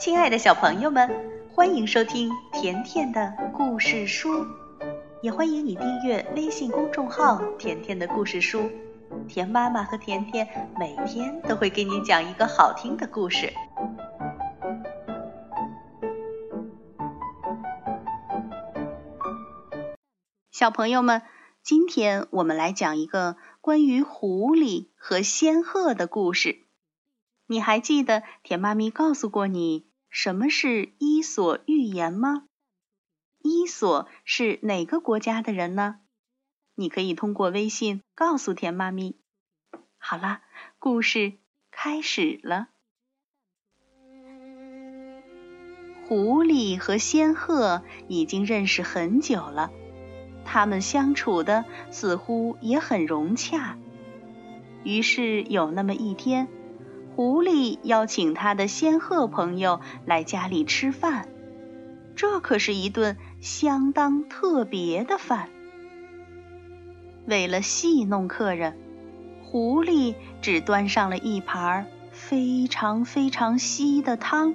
亲爱的小朋友们，欢迎收听甜甜的故事书，也欢迎你订阅微信公众号“甜甜的故事书”。甜妈妈和甜甜每天都会给你讲一个好听的故事。小朋友们，今天我们来讲一个关于狐狸和仙鹤的故事。你还记得甜妈咪告诉过你？什么是伊索寓言吗？伊索是哪个国家的人呢？你可以通过微信告诉田妈咪。好了，故事开始了。狐狸和仙鹤已经认识很久了，他们相处的似乎也很融洽。于是有那么一天。狐狸邀请他的仙鹤朋友来家里吃饭，这可是一顿相当特别的饭。为了戏弄客人，狐狸只端上了一盘非常非常稀的汤，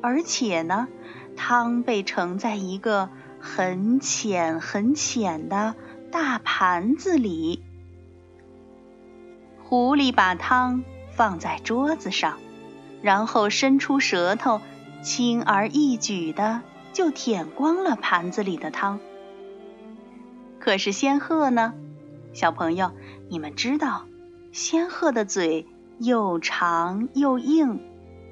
而且呢，汤被盛在一个很浅很浅的大盘子里。狐狸把汤。放在桌子上，然后伸出舌头，轻而易举的就舔光了盘子里的汤。可是仙鹤呢？小朋友，你们知道，仙鹤的嘴又长又硬，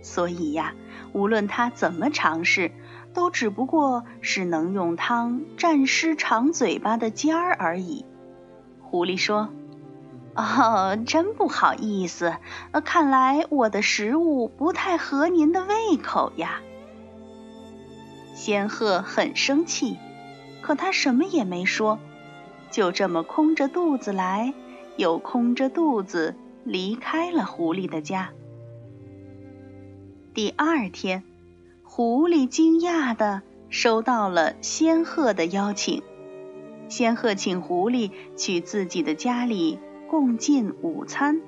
所以呀，无论它怎么尝试，都只不过是能用汤蘸湿长嘴巴的尖儿而已。狐狸说。哦，真不好意思，看来我的食物不太合您的胃口呀。仙鹤很生气，可他什么也没说，就这么空着肚子来，又空着肚子离开了狐狸的家。第二天，狐狸惊讶的收到了仙鹤的邀请，仙鹤请狐狸去自己的家里。共进午餐。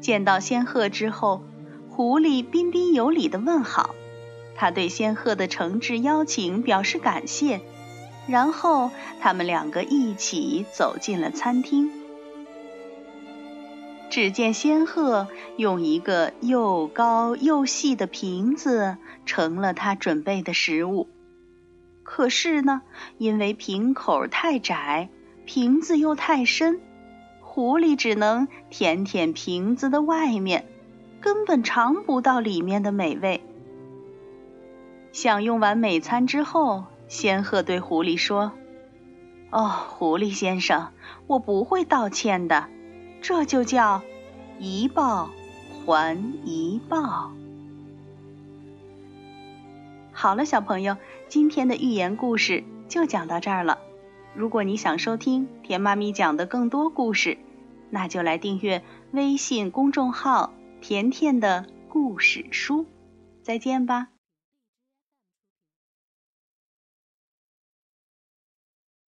见到仙鹤之后，狐狸彬彬有礼的问好，他对仙鹤的诚挚邀请表示感谢，然后他们两个一起走进了餐厅。只见仙鹤用一个又高又细的瓶子盛了他准备的食物，可是呢，因为瓶口太窄。瓶子又太深，狐狸只能舔舔瓶子的外面，根本尝不到里面的美味。享用完美餐之后，仙鹤对狐狸说：“哦，狐狸先生，我不会道歉的，这就叫一报还一报。”好了，小朋友，今天的寓言故事就讲到这儿了。如果你想收听甜妈咪讲的更多故事，那就来订阅微信公众号“甜甜的故事书”。再见吧。